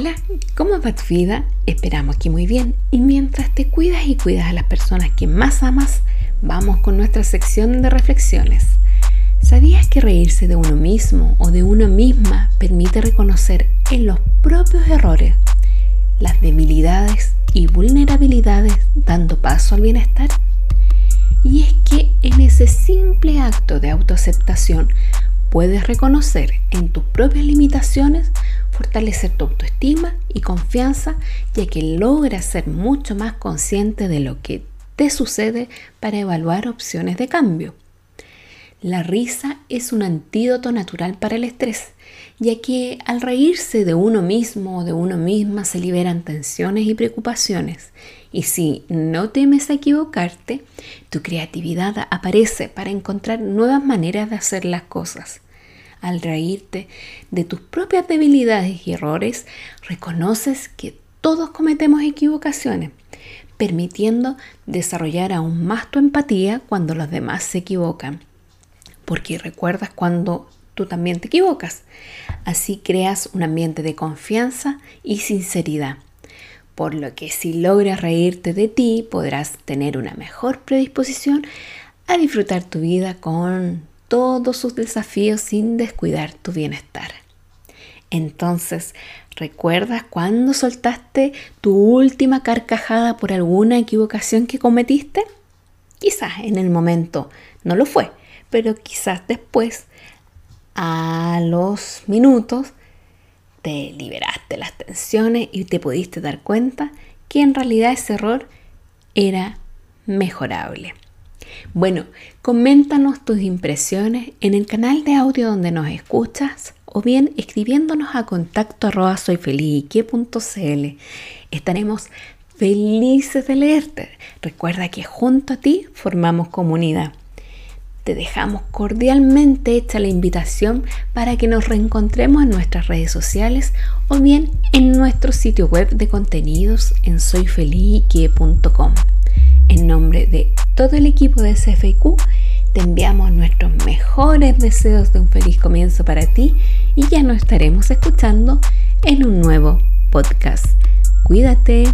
Hola, ¿cómo va tu vida? Esperamos que muy bien. Y mientras te cuidas y cuidas a las personas que más amas, vamos con nuestra sección de reflexiones. ¿Sabías que reírse de uno mismo o de una misma permite reconocer en los propios errores las debilidades y vulnerabilidades dando paso al bienestar? Y es que en ese simple acto de autoaceptación puedes reconocer en tus propias limitaciones, fortalecer tu autoestima y confianza, ya que logras ser mucho más consciente de lo que te sucede para evaluar opciones de cambio. La risa es un antídoto natural para el estrés, ya que al reírse de uno mismo o de uno misma se liberan tensiones y preocupaciones. Y si no temes equivocarte, tu creatividad aparece para encontrar nuevas maneras de hacer las cosas. Al reírte de tus propias debilidades y errores, reconoces que todos cometemos equivocaciones, permitiendo desarrollar aún más tu empatía cuando los demás se equivocan porque recuerdas cuando tú también te equivocas. Así creas un ambiente de confianza y sinceridad. Por lo que si logras reírte de ti, podrás tener una mejor predisposición a disfrutar tu vida con todos sus desafíos sin descuidar tu bienestar. Entonces, ¿recuerdas cuando soltaste tu última carcajada por alguna equivocación que cometiste? Quizás en el momento no lo fue, pero quizás después, a los minutos, te liberaste las tensiones y te pudiste dar cuenta que en realidad ese error era mejorable. Bueno, coméntanos tus impresiones en el canal de audio donde nos escuchas o bien escribiéndonos a contacto arroba. Estaremos felices de leerte. Recuerda que junto a ti formamos comunidad te dejamos cordialmente hecha la invitación para que nos reencontremos en nuestras redes sociales o bien en nuestro sitio web de contenidos en soyfelique.com. Todo el equipo de CFQ, te enviamos nuestros mejores deseos de un feliz comienzo para ti y ya nos estaremos escuchando en un nuevo podcast. Cuídate.